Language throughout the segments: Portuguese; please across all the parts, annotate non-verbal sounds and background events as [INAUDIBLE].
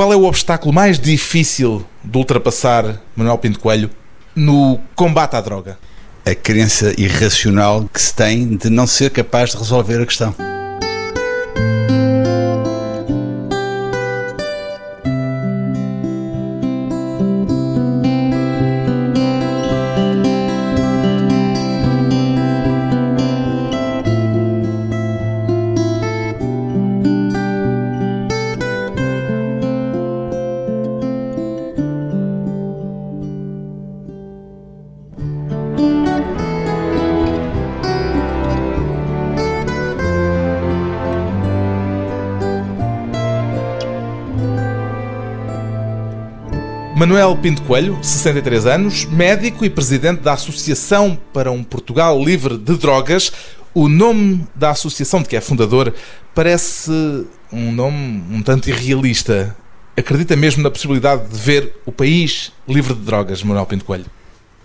Qual é o obstáculo mais difícil de ultrapassar, Manuel Pinto Coelho, no combate à droga? A crença irracional que se tem de não ser capaz de resolver a questão. Manuel Pinto Coelho, 63 anos, médico e presidente da Associação para um Portugal Livre de Drogas. O nome da associação de que é fundador parece um nome um tanto irrealista. Acredita mesmo na possibilidade de ver o país livre de drogas, Manuel Pinto Coelho?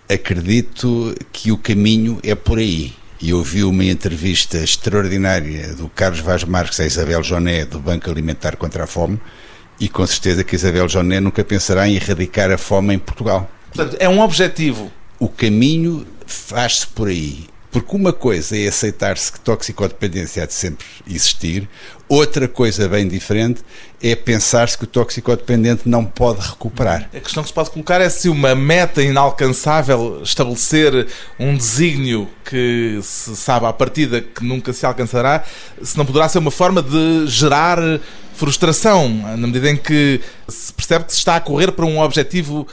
Acredito que o caminho é por aí. E ouvi uma entrevista extraordinária do Carlos Vaz Marques a Isabel Joné, do Banco Alimentar contra a Fome, e com certeza que Isabel Joné nunca pensará em erradicar a fome em Portugal. Portanto, é um objetivo. O caminho faz-se por aí. Porque uma coisa é aceitar-se que toxicodependência há de sempre existir, outra coisa bem diferente é pensar-se que o toxicodependente não pode recuperar. A questão que se pode colocar é se uma meta inalcançável, estabelecer um desígnio que se sabe à partida que nunca se alcançará, se não poderá ser uma forma de gerar frustração, na medida em que se percebe que se está a correr para um objetivo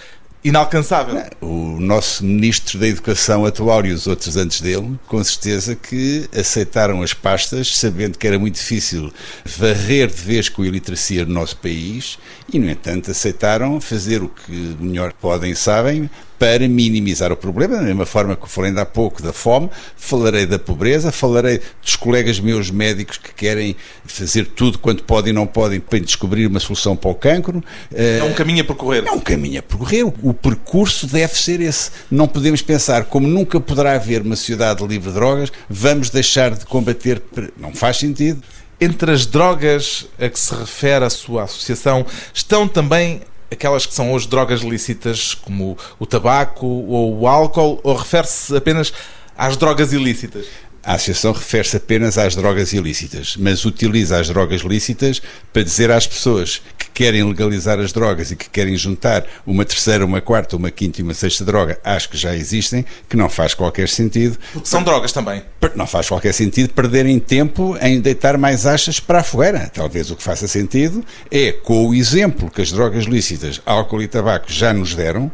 inalcançável. O nosso ministro da Educação atual e os outros antes dele, com certeza que aceitaram as pastas, sabendo que era muito difícil varrer de vez com a iliteracia no nosso país, e, no entanto, aceitaram fazer o que melhor podem e sabem para minimizar o problema, da mesma forma que falei ainda há pouco da fome, falarei da pobreza, falarei dos colegas meus médicos que querem fazer tudo quanto podem e não podem para descobrir uma solução para o cancro. É um caminho a percorrer. É um caminho a percorrer. O percurso deve ser esse. Não podemos pensar como nunca poderá haver uma sociedade livre de drogas, vamos deixar de combater. Não faz sentido. Entre as drogas a que se refere a sua associação estão também aquelas que são hoje drogas lícitas, como o tabaco ou o álcool, ou refere-se apenas às drogas ilícitas? A associação refere-se apenas às drogas ilícitas, mas utiliza as drogas lícitas para dizer às pessoas que querem legalizar as drogas e que querem juntar uma terceira, uma quarta, uma quinta e uma sexta droga às que já existem, que não faz qualquer sentido. Porque são drogas também. Não faz qualquer sentido perderem tempo em deitar mais achas para a fogueira. Talvez o que faça sentido é, com o exemplo que as drogas lícitas, álcool e tabaco já nos deram,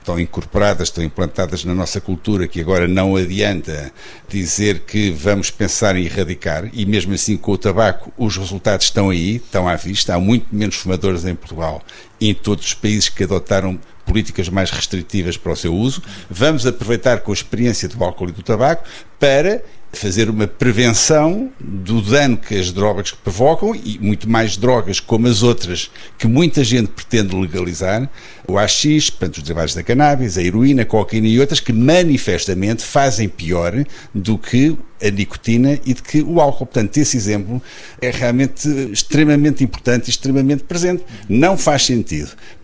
estão incorporadas, estão implantadas na nossa cultura, que agora não adianta dizer que vamos pensar em erradicar, e mesmo assim com o tabaco os resultados estão aí, estão à vista, há muito menos fumadores em Portugal em todos os países que adotaram políticas mais restritivas para o seu uso. Vamos aproveitar com a experiência do álcool e do tabaco para fazer uma prevenção do dano que as drogas provocam e muito mais drogas como as outras que muita gente pretende legalizar, o AX, portanto, os derivados da cannabis, a heroína, a cocaína e outras que manifestamente fazem pior do que a nicotina e de que o álcool. Portanto, esse exemplo é realmente extremamente importante e extremamente presente. Não faz sentido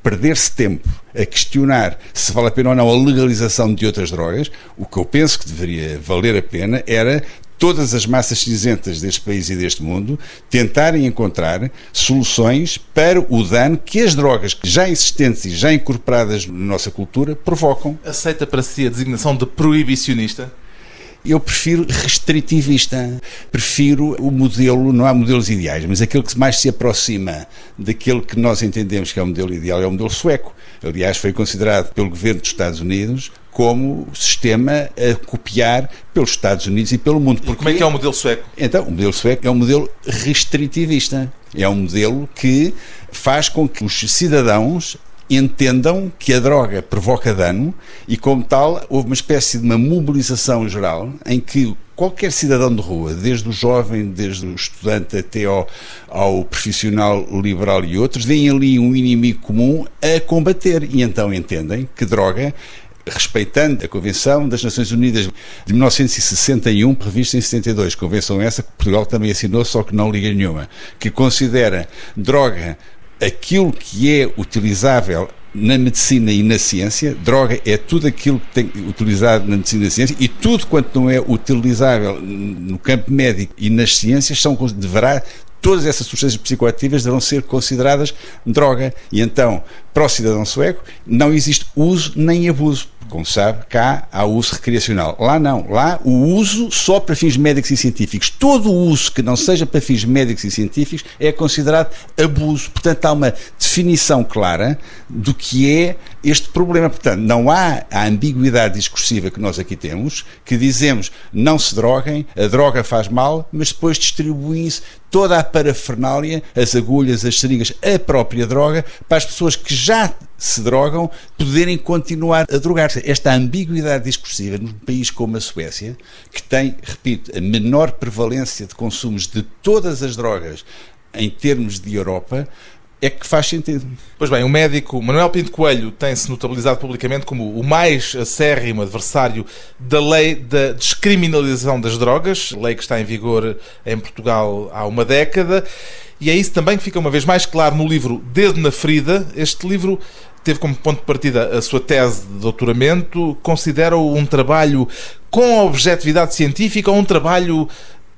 perder-se tempo a questionar se vale a pena ou não a legalização de outras drogas. O que eu penso que deveria valer a pena era todas as massas cinzentas deste país e deste mundo tentarem encontrar soluções para o dano que as drogas já existentes e já incorporadas na nossa cultura provocam. Aceita para si a designação de proibicionista? Eu prefiro restritivista. Prefiro o modelo, não há modelos ideais, mas aquele que mais se aproxima daquele que nós entendemos que é o modelo ideal é o modelo sueco. Aliás, foi considerado pelo governo dos Estados Unidos como sistema a copiar pelos Estados Unidos e pelo mundo. Porque... E como é que é o modelo sueco? Então, o modelo sueco é um modelo restritivista. É um modelo que faz com que os cidadãos entendam que a droga provoca dano e, como tal, houve uma espécie de uma mobilização geral em que qualquer cidadão de rua, desde o jovem, desde o estudante até ao, ao profissional liberal e outros, veem ali um inimigo comum a combater. E então entendem que droga respeitando a Convenção das Nações Unidas de 1961, prevista em 72, convenção essa que Portugal também assinou, só que não liga nenhuma, que considera droga aquilo que é utilizável na medicina e na ciência, droga é tudo aquilo que tem utilizado na medicina e na ciência e tudo quanto não é utilizável no campo médico e nas ciências são, deverá todas essas substâncias psicoativas deverão ser consideradas droga. E então, para o cidadão sueco, não existe uso nem abuso. Como sabe, cá há uso recreacional. Lá não. Lá o uso só para fins médicos e científicos. Todo o uso que não seja para fins médicos e científicos é considerado abuso. Portanto, há uma definição clara do que é este problema. Portanto, não há a ambiguidade discursiva que nós aqui temos, que dizemos não se droguem, a droga faz mal, mas depois distribuem-se toda a parafernália, as agulhas, as seringas, a própria droga, para as pessoas que já se drogam poderem continuar a drogar-se. Esta ambiguidade discursiva num país como a Suécia, que tem, repito, a menor prevalência de consumos de todas as drogas em termos de Europa, é que faz sentido. Pois bem, o médico Manuel Pinto Coelho tem-se notabilizado publicamente como o mais acérrimo adversário da lei da descriminalização das drogas, lei que está em vigor em Portugal há uma década, e é isso também que fica uma vez mais claro no livro Dedo na Ferida. Este livro teve como ponto de partida a sua tese de doutoramento, considera-o um trabalho com objetividade científica ou um trabalho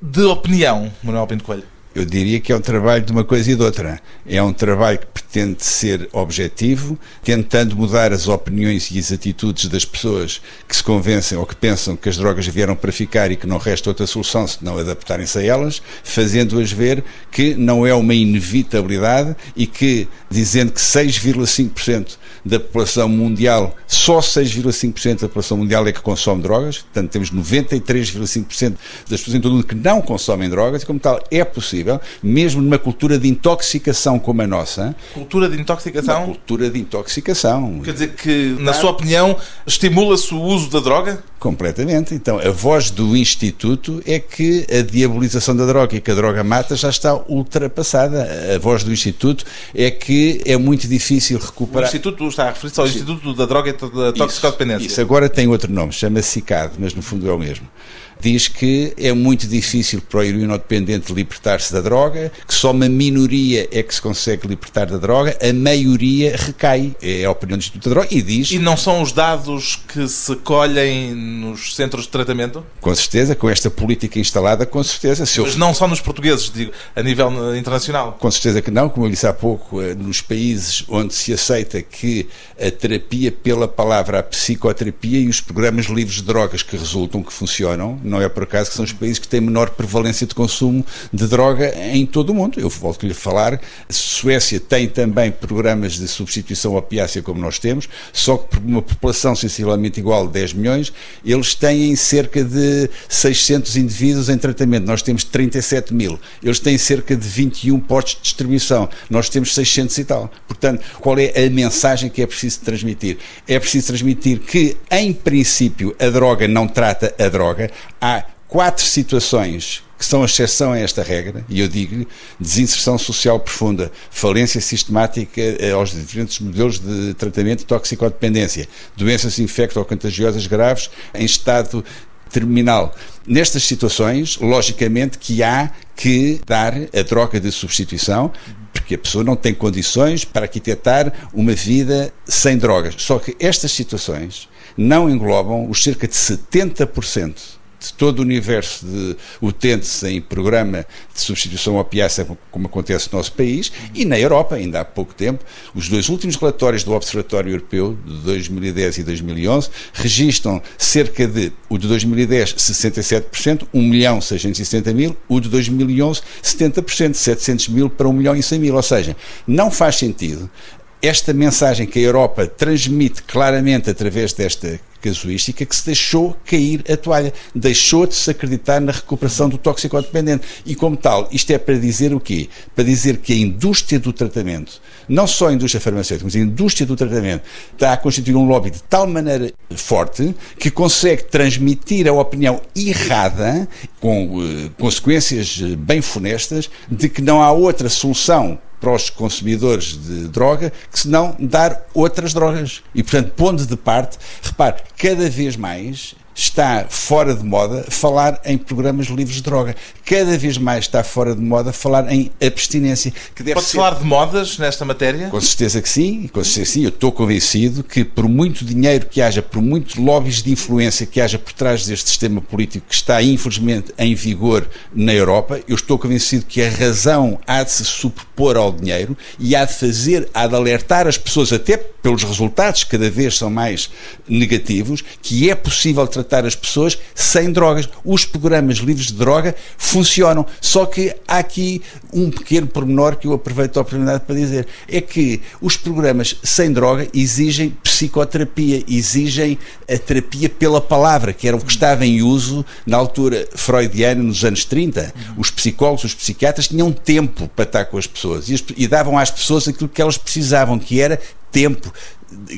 de opinião, Manuel Pinto Coelho? Eu diria que é um trabalho de uma coisa e de outra. É um trabalho que pretende ser objetivo, tentando mudar as opiniões e as atitudes das pessoas que se convencem ou que pensam que as drogas vieram para ficar e que não resta outra solução senão adaptarem-se a elas, fazendo-as ver que não é uma inevitabilidade e que, dizendo que 6,5% da população mundial, só 6,5% da população mundial é que consome drogas, portanto temos 93,5% das pessoas em todo o mundo que não consomem drogas e, como tal, é possível, mesmo numa cultura de intoxicação como a nossa. Cultura de intoxicação? Uma cultura de intoxicação. Quer dizer que, na sua opinião, estimula-se o uso da droga? Completamente. Então, a voz do Instituto é que a diabolização da droga e que a droga mata já está ultrapassada. A voz do Instituto é que é muito difícil recuperar. O Instituto está a referir-se ao Instituto da Droga e da Toxicodependência. Isso, isso agora tem outro nome, chama-se CICAD, mas no fundo é o mesmo diz que é muito difícil para o heroinodependente libertar-se da droga, que só uma minoria é que se consegue libertar da droga, a maioria recai. É a opinião do Instituto da Droga e diz. E não são os dados que se colhem nos centros de tratamento? Com certeza, com esta política instalada, com certeza. Se Mas eu... não só nos portugueses, digo, a nível internacional? Com certeza que não, como eu disse há pouco, eh, nos países onde se aceita que a terapia pela palavra, a psicoterapia e os programas livres de drogas que resultam, que funcionam, não é por acaso que são os países que têm menor prevalência de consumo de droga em todo o mundo. Eu volto-lhe a falar, Suécia tem também programas de substituição opiácea como nós temos, só que por uma população sensivelmente igual a 10 milhões, eles têm cerca de 600 indivíduos em tratamento. Nós temos 37 mil. Eles têm cerca de 21 postos de distribuição. Nós temos 600 e tal. Portanto, qual é a mensagem que é preciso transmitir? É preciso transmitir que, em princípio, a droga não trata a droga há quatro situações que são exceção a esta regra, e eu digo-lhe, desinserção social profunda, falência sistemática eh, aos diferentes modelos de tratamento de toxicodependência, doenças infecto-contagiosas graves em estado terminal. Nestas situações, logicamente que há que dar a troca de substituição, porque a pessoa não tem condições para arquitetar uma vida sem drogas. Só que estas situações não englobam os cerca de 70% de todo o universo de utentes em programa de substituição opiácea, como acontece no nosso país, e na Europa, ainda há pouco tempo, os dois últimos relatórios do Observatório Europeu, de 2010 e 2011, registram cerca de, o de 2010, 67%, 1 milhão 670 mil, o de 2011, 70%, 700 mil para 1 milhão e 100 mil. Ou seja, não faz sentido esta mensagem que a Europa transmite claramente através desta casuística que se deixou cair a toalha, deixou de se acreditar na recuperação do toxicodependente. E como tal, isto é para dizer o quê? Para dizer que a indústria do tratamento, não só a indústria farmacêutica, mas a indústria do tratamento, está a constituir um lobby de tal maneira forte que consegue transmitir a opinião errada, com uh, consequências eh, bem funestas, de que não há outra solução para os consumidores de droga que se não dar outras drogas. E, portanto, pondo de parte, repare, cada vez mais está fora de moda falar em programas livres de droga. Cada vez mais está fora de moda falar em abstinência. Pode-se ser... falar de modas nesta matéria? Com certeza que sim, com certeza que sim. Eu estou convencido que por muito dinheiro que haja, por muitos lobbies de influência que haja por trás deste sistema político que está infelizmente em vigor na Europa, eu estou convencido que a razão há de se superpor ao dinheiro e há de fazer, há de alertar as pessoas, até pelos resultados que cada vez são mais negativos, que é possível tratar as pessoas sem drogas. Os programas livres de droga funcionam, só que há aqui um pequeno pormenor que eu aproveito a oportunidade para dizer, é que os programas sem droga exigem psicoterapia, exigem a terapia pela palavra, que era o que estava em uso na altura freudiana, nos anos 30. Os psicólogos, os psiquiatras tinham tempo para estar com as pessoas e, e davam às pessoas aquilo que elas precisavam, que era tempo.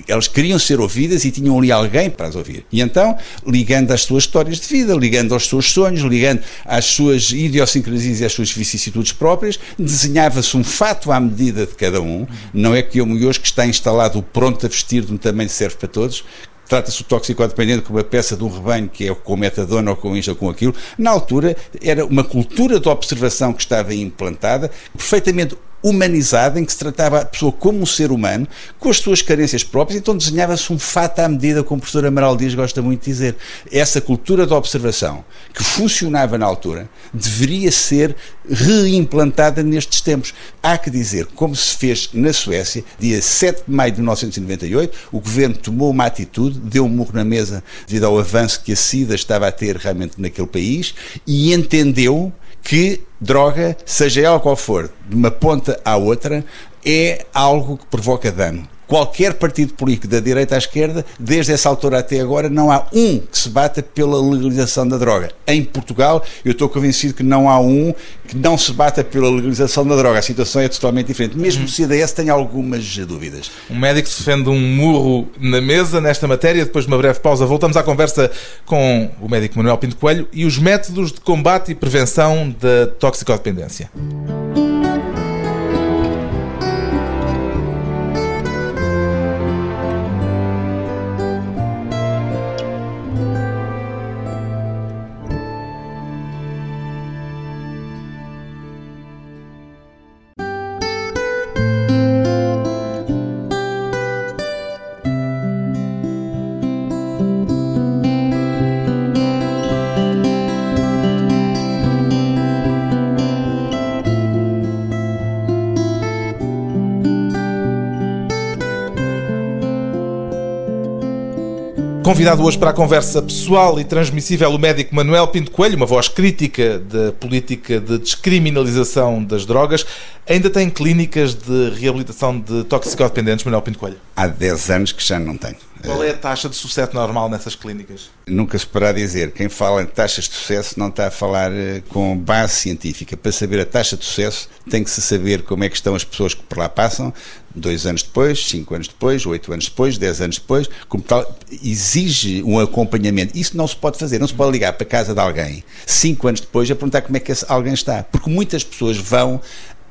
Elas queriam ser ouvidas e tinham ali alguém para as ouvir. E então, ligando às suas histórias de vida, ligando aos seus sonhos, ligando às suas idiosincrasias e às suas vicissitudes próprias, desenhava-se um fato à medida de cada um. Não é que eu hoje que está instalado o pronto a vestir de um tamanho serve para todos, trata-se o toxicodependente como uma peça de um rebanho que é com metadona ou com isto ou com aquilo. Na altura, era uma cultura de observação que estava implantada, perfeitamente humanizada, em que se tratava a pessoa como um ser humano, com as suas carências próprias, então desenhava-se um fato à medida, como o professor Amaral Dias gosta muito de dizer. Essa cultura de observação, que funcionava na altura, deveria ser reimplantada nestes tempos. Há que dizer, como se fez na Suécia, dia 7 de maio de 1998, o governo tomou uma atitude, deu um murro na mesa devido ao avanço que a SIDA estava a ter realmente naquele país e entendeu que droga, seja ela qual for, de uma ponta à outra, é algo que provoca dano qualquer partido político, da direita à esquerda, desde essa altura até agora, não há um que se bata pela legalização da droga. Em Portugal, eu estou convencido que não há um que não se bata pela legalização da droga. A situação é totalmente diferente. Mesmo uhum. o CDS tem algumas dúvidas. Um médico defende um murro na mesa nesta matéria. Depois de uma breve pausa, voltamos à conversa com o médico Manuel Pinto Coelho e os métodos de combate e prevenção da toxicodependência. Convidado hoje para a conversa pessoal e transmissível o médico Manuel Pinto Coelho, uma voz crítica da política de descriminalização das drogas. Ainda tem clínicas de reabilitação de toxicodependentes, Manuel Pinto Coelho? Há 10 anos que já não tenho. Qual é a taxa de sucesso normal nessas clínicas? Nunca se poderá dizer. Quem fala em taxas de sucesso não está a falar eh, com base científica. Para saber a taxa de sucesso, tem que se saber como é que estão as pessoas que por lá passam, dois anos depois, cinco anos depois, oito anos depois, dez anos depois, como tal, exige um acompanhamento. Isso não se pode fazer. Não se pode ligar para a casa de alguém cinco anos depois a perguntar como é que alguém está. Porque muitas pessoas vão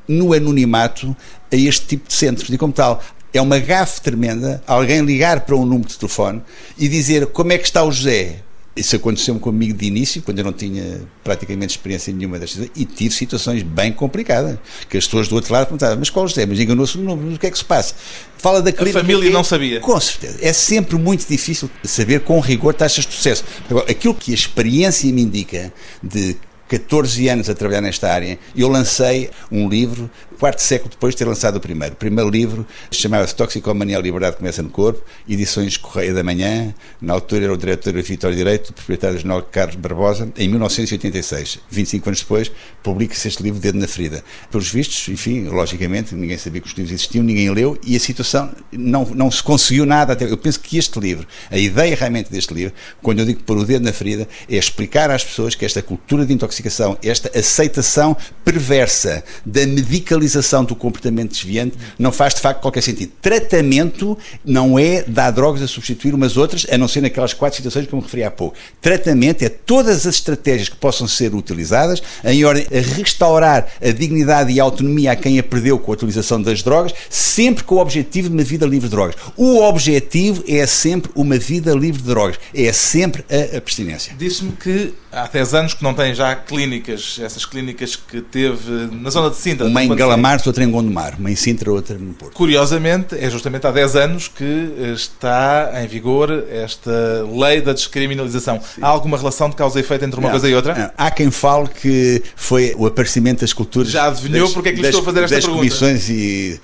no anonimato a este tipo de centros. E como tal, é uma gafe tremenda alguém ligar para um número de telefone e dizer como é que está o José. Isso aconteceu-me comigo de início, quando eu não tinha praticamente experiência nenhuma destas e tive situações bem complicadas. Que as pessoas do outro lado perguntavam, mas qual José? Mas enganou-se no número, o que é que se passa? Fala da clínica. A família não sabia. Com certeza. É sempre muito difícil saber com rigor taxas de sucesso. Agora, aquilo que a experiência me indica de 14 anos a trabalhar nesta área, eu lancei um livro, quarto século depois de ter lançado o primeiro. O primeiro livro chamava-se Toxicomania a Liberdade Começa no Corpo, edições Correia da Manhã, na altura era o diretor do Vitório Direito, proprietário jornal Carlos Barbosa, em 1986. 25 anos depois, publica-se este livro, Dedo na Ferida. Pelos vistos, enfim, logicamente, ninguém sabia que os livros existiam, ninguém leu e a situação não, não se conseguiu nada. Até, eu penso que este livro, a ideia realmente deste livro, quando eu digo pôr o dedo na ferida, é explicar às pessoas que esta cultura de intoxicação, esta aceitação perversa da medicalização penalização do comportamento desviante não faz de facto qualquer sentido. Tratamento não é dar drogas a substituir umas outras, a não ser naquelas quatro situações que eu me referi há pouco. Tratamento é todas as estratégias que possam ser utilizadas em ordem a restaurar a dignidade e a autonomia a quem a perdeu com a utilização das drogas, sempre com o objetivo de uma vida livre de drogas. O objetivo é sempre uma vida livre de drogas, é sempre a abstinência. Disse-me que há 10 anos que não tem já clínicas, essas clínicas que teve na zona de Sintra. Uma Galamar, outra em Gondomar, uma em Sintra, outra no Porto. Curiosamente, é justamente há 10 anos que está em vigor esta lei da descriminalização. Sim. Há alguma relação de causa e efeito entre uma não, coisa e outra? Não. Há quem fale que foi o aparecimento das culturas. Já adivinhou das, porque é que lhe estou a fazer esta das pergunta? comissões e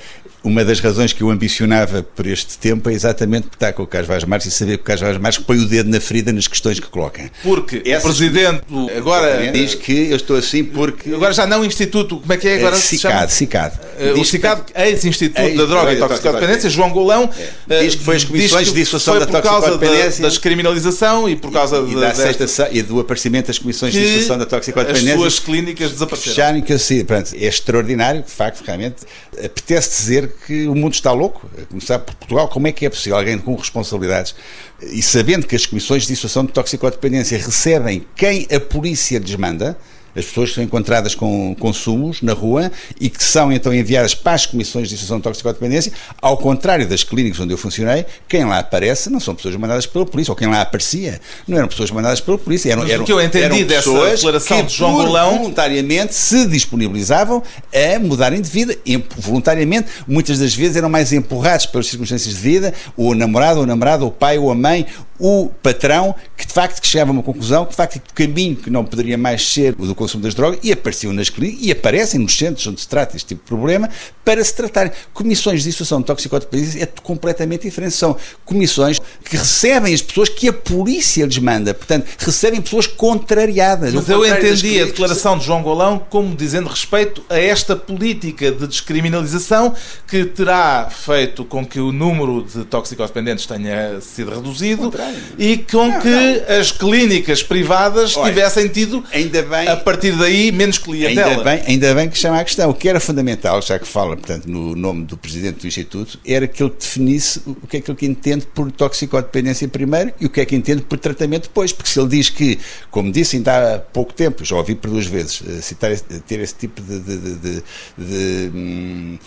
uma das razões que eu ambicionava por este tempo é exatamente estar com o Carlos Vaz Marques e saber que o Carlos Vaz Marques põe o dedo na ferida nas questões que coloca. Porque Essas... o Presidente agora diz que eu estou assim porque... Agora já não Instituto, como é que é agora? É, CICAD, CICAD. Uh, o CICAD, ex-Instituto ex da Droga e Toxicodependência, João Golão, é. diz que foi as comissões de dissuasão da toxicodependência... da descriminalização e por causa e, da, desta... e do aparecimento das comissões de dissuasão da toxicodependência... as suas clínicas desapareceram. Que pronto, é extraordinário, de facto, realmente, apetece dizer que o mundo está louco, a começar por Portugal, como é que é possível alguém com responsabilidades e sabendo que as comissões de dissuasão de toxicodependência recebem quem a polícia lhes manda, as pessoas que são encontradas com consumos na rua e que são então enviadas para as comissões de instituição de toxicodependência, ao contrário das clínicas onde eu funcionei, quem lá aparece não são pessoas mandadas pela polícia, ou quem lá aparecia não eram pessoas mandadas pela polícia, eram, eram, o que eu entendi dessa declaração que de João Golão voluntariamente se disponibilizavam a mudarem de vida, voluntariamente, muitas das vezes eram mais empurrados pelas circunstâncias de vida, o namorado, o namorado, o pai ou a mãe, o patrão, que de facto que chegava a uma conclusão, que de facto o caminho que não poderia mais ser o do consumo das drogas, e apareciam nas clínicas, e aparecem nos centros onde se trata este tipo de problema, para se tratar. Comissões de dissuasão de toxicodependência é completamente diferente. São comissões que recebem as pessoas que a polícia lhes manda. Portanto, recebem pessoas contrariadas. Mas eu entendi a declaração de João Golão como dizendo respeito a esta política de descriminalização que terá feito com que o número de toxicodependentes tenha sido reduzido e com não, que não. as clínicas privadas Olha, tivessem tido, ainda bem, a partir daí, menos clientela. Ainda bem, ainda bem que chama a questão. O que era fundamental, já que fala, portanto, no nome do presidente do Instituto, era que ele definisse o que é que ele entende por toxicodependência primeiro e o que é que entende por tratamento depois. Porque se ele diz que, como disse ainda há pouco tempo, já ouvi por duas vezes, eh, citar, ter esse tipo de, de, de, de, de hum,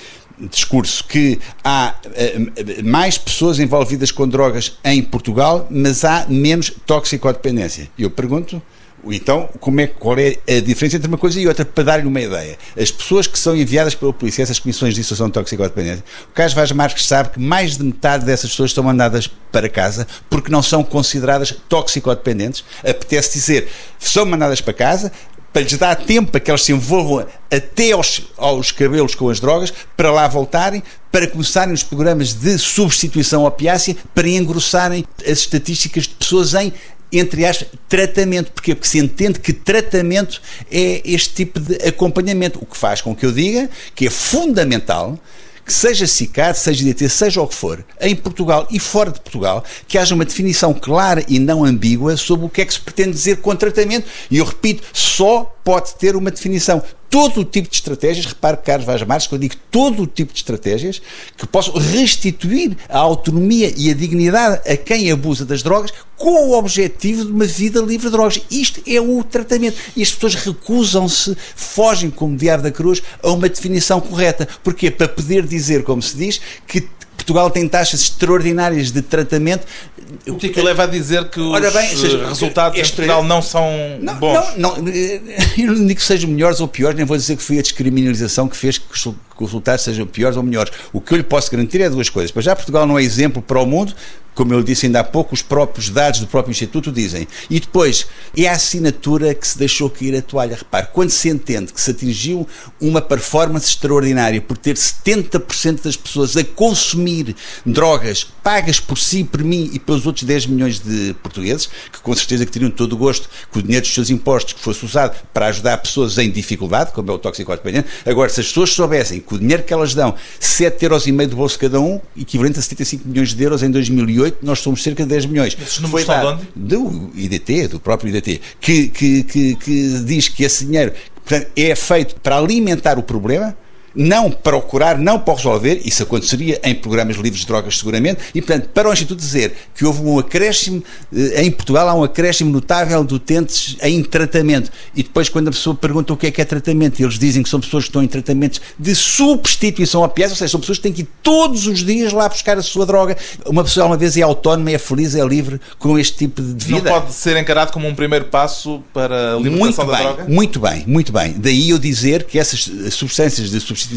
discurso que há uh, mais pessoas envolvidas com drogas em Portugal, mas há menos toxicodependência. E eu pergunto, então, como é, qual é a diferença entre uma coisa e outra? Para dar-lhe uma ideia. As pessoas que são enviadas pela polícia, essas comissões de dissuasão de toxicodependência, o Carlos Vaz Marques sabe que mais de metade dessas pessoas estão mandadas para casa porque não são consideradas toxicodependentes. Apetece dizer, são mandadas para casa, para lhes dar tempo para que elas se envolvam até aos, aos cabelos com as drogas, para lá voltarem, para começarem os programas de substituição opiácea, para engrossarem as estatísticas de pessoas em entre aspas, tratamento. Porquê? Porque se entende que tratamento é este tipo de acompanhamento, o que faz com que eu diga que é fundamental que seja CICAD, seja DT, seja o que for, em Portugal e fora de Portugal, que haja uma definição clara e não ambígua sobre o que é que se pretende dizer com tratamento. E eu repito, só pode ter uma definição todo o tipo de estratégias, repare, Carlos Vaz Marques, quando digo todo o tipo de estratégias que possam restituir a autonomia e a dignidade a quem abusa das drogas com o objetivo de uma vida livre de drogas. Isto é o tratamento. E as pessoas recusam-se, fogem como diabo da cruz a uma definição correta. Porquê? Para poder dizer, como se diz, que Portugal tem taxas extraordinárias de tratamento. O que é que leva a dizer que os bem, seja, resultados este, em Portugal não são não, bons? Não, não, eu não digo que sejam melhores ou piores, nem vou dizer que foi a descriminalização que fez que os resultados sejam piores ou melhores. O que eu lhe posso garantir é duas coisas. Para já, Portugal não é exemplo para o mundo, como eu disse ainda há pouco, os próprios dados do próprio Instituto dizem. E depois, é a assinatura que se deixou cair a toalha. Repare, quando se entende que se atingiu uma performance extraordinária por ter 70% das pessoas a consumir drogas pagas por si, por mim e pelos outros 10 milhões de portugueses, que com certeza que teriam todo o gosto que o dinheiro dos seus impostos que fosse usado para ajudar pessoas em dificuldade, como é o toxicodependente. Agora, se as pessoas soubessem que o dinheiro que elas dão, 7,5 euros e meio de bolso cada um, equivalente a 75 milhões de euros em 2008, 2018 nós somos cerca de 10 milhões. Esses números Foi estão de onde? Do IDT, do próprio IDT, que, que, que, que diz que esse dinheiro portanto, é feito para alimentar o problema, não procurar, não para resolver, isso aconteceria em programas livres de drogas seguramente, e portanto, para o Instituto dizer que houve um acréscimo, eh, em Portugal há um acréscimo notável de utentes em tratamento, e depois quando a pessoa pergunta o que é que é tratamento, eles dizem que são pessoas que estão em tratamentos de substituição opiácea, ou seja, são pessoas que têm que ir todos os dias lá buscar a sua droga. Uma pessoa uma vez é autónoma, é feliz, é livre com este tipo de vida. Não pode ser encarado como um primeiro passo para a libertação muito da bem, droga? Muito bem, muito bem. Daí eu dizer que essas substâncias de substituição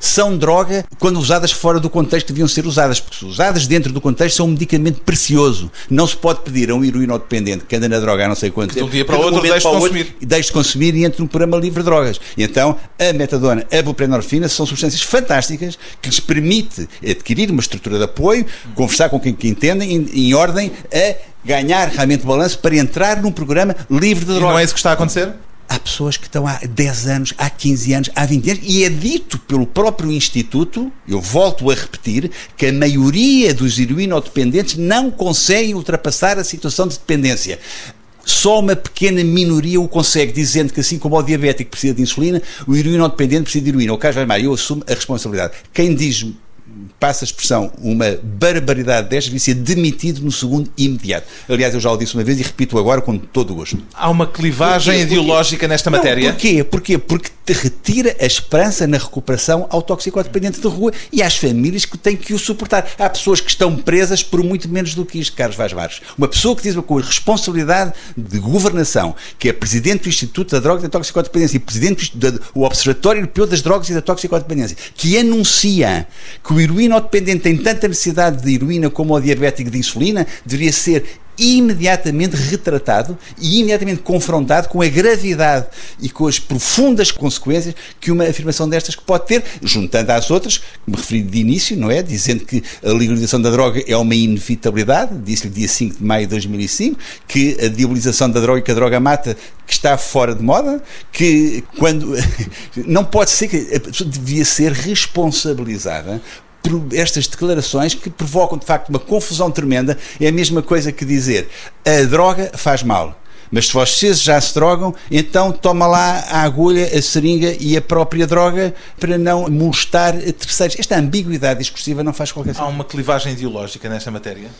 são droga quando usadas fora do contexto que deviam ser usadas, porque se usadas dentro do contexto são um medicamento precioso. Não se pode pedir a um heroíno dependente que anda na droga há não sei quanto de um dia para o outro deixe de consumir. deixe de consumir e entre no programa livre de drogas. E então a metadona, a buprenorfina são substâncias fantásticas que lhes permite adquirir uma estrutura de apoio, conversar com quem que entendem, em, em ordem a ganhar realmente balanço para entrar num programa livre de E drogas. não é isso que está a acontecer? Há pessoas que estão há 10 anos, há 15 anos, há 20 anos, e é dito pelo próprio Instituto, eu volto a repetir, que a maioria dos heroinodependentes não conseguem ultrapassar a situação de dependência. Só uma pequena minoria o consegue, dizendo que, assim como o diabético precisa de insulina, o heroinodependente precisa de heroína. O caso vai mais, eu assumo a responsabilidade. Quem diz passa a expressão, uma barbaridade destas, devia ser demitido no segundo imediato. Aliás, eu já o disse uma vez e repito agora com todo o gosto. Há uma clivagem Porquê? Porquê? ideológica nesta Não, matéria? porquê? Porquê? Porque te retira a esperança na recuperação ao toxicodependente de rua e às famílias que têm que o suportar. Há pessoas que estão presas por muito menos do que isto, Carlos Vaz Marques. Uma pessoa que diz com a responsabilidade de governação, que é presidente do Instituto da Droga e da Toxicodependência e presidente do do Observatório Europeu das Drogas e da Toxicodependência, que anuncia que o heroinodependente tem tanta necessidade de heroína como o diabético de insulina, deveria ser imediatamente retratado e imediatamente confrontado com a gravidade e com as profundas consequências que uma afirmação destas pode ter, juntando às outras, que me referi de início, não é? Dizendo que a legalização da droga é uma inevitabilidade, disse-lhe dia 5 de maio de 2005, que a diabolização da droga e que a droga mata, que está fora de moda, que quando. [LAUGHS] não pode ser que a pessoa devia ser responsabilizada estas declarações que provocam de facto uma confusão tremenda. É a mesma coisa que dizer a droga faz mal. Mas se vocês já se drogam, então toma lá a agulha, a seringa e a própria droga para não molestar terceiros. Esta ambiguidade discursiva não faz qualquer Há sentido. uma clivagem ideológica nesta matéria?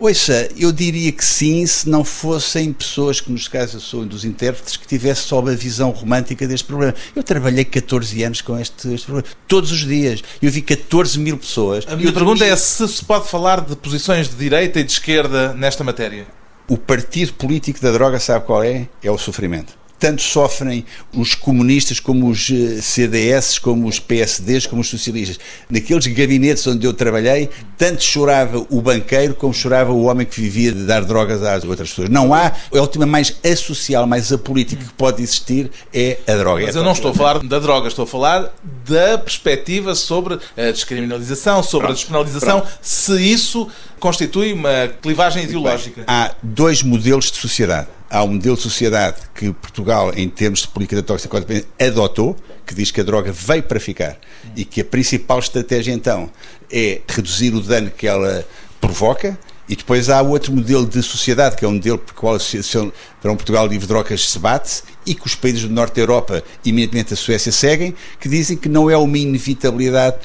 Ouça, eu diria que sim, se não fossem pessoas que, nos casos um dos intérpretes, que tivessem só uma visão romântica deste problema. Eu trabalhei 14 anos com este, este problema, todos os dias. Eu vi 14 mil pessoas. A minha pergunta é se se pode falar de posições de direita e de esquerda nesta matéria. O partido político da droga, sabe qual é? É o sofrimento. Tanto sofrem os comunistas como os eh, CDS, como os PSDs, como os socialistas. Naqueles gabinetes onde eu trabalhei, tanto chorava o banqueiro como chorava o homem que vivia de dar drogas às outras pessoas. Não há, é o tema mais associal, mais apolítico que pode existir, é a droga. Mas eu não estou a falar da droga, estou a falar da perspectiva sobre a descriminalização, sobre a despenalização, se isso constitui uma clivagem ideológica. Há dois modelos de sociedade. Há um modelo de sociedade que Portugal, em termos de política da toxicodependência, adotou, que diz que a droga veio para ficar e que a principal estratégia então é reduzir o dano que ela provoca. E depois há outro modelo de sociedade, que é um modelo por qual a Associação para um Portugal Livre de Drogas se bate e que os países do Norte da Europa, imediatamente a Suécia, seguem, que dizem que não é uma inevitabilidade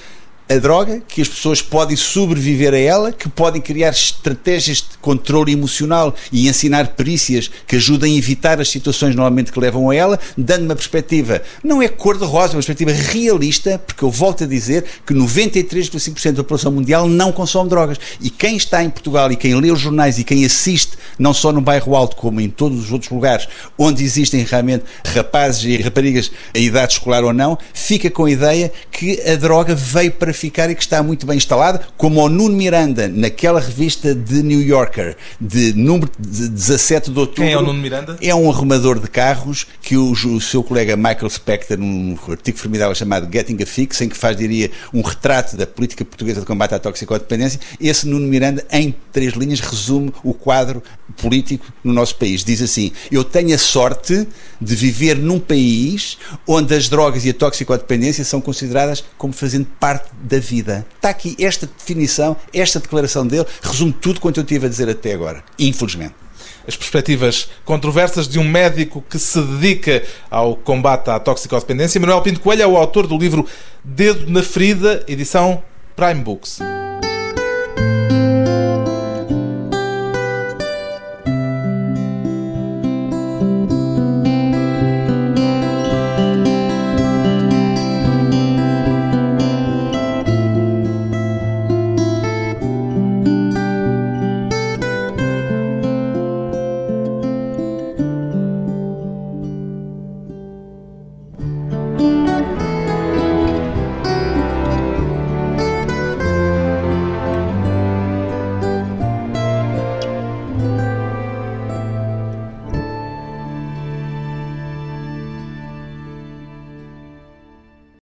a droga, que as pessoas podem sobreviver a ela, que podem criar estratégias de controle emocional e ensinar perícias que ajudem a evitar as situações normalmente que levam a ela, dando uma perspectiva, não é cor-de-rosa, uma perspectiva realista, porque eu volto a dizer que 93,5% da população mundial não consome drogas. E quem está em Portugal e quem lê os jornais e quem assiste, não só no bairro Alto, como em todos os outros lugares onde existem realmente rapazes e raparigas a idade escolar ou não, fica com a ideia que a droga veio para ficar e que está muito bem instalada, como o Nuno Miranda, naquela revista de New Yorker, de número de 17 de outubro. Quem é o Nuno Miranda? É um arrumador de carros que o, o seu colega Michael Spector, num artigo formidável chamado Getting a Fix, em que faz, diria, um retrato da política portuguesa de combate à toxicodependência, esse Nuno Miranda, em três linhas, resume o quadro político no nosso país. Diz assim: Eu tenho a sorte de viver num país onde as drogas e a toxicodependência são consideradas como fazendo parte da vida. Está aqui esta definição, esta declaração dele, resume tudo quanto eu tive a dizer até agora. Infelizmente. as perspectivas controversas de um médico que se dedica ao combate à toxicodependência. Manuel Pinto Coelho é o autor do livro Dedo na Ferida, edição Prime Books.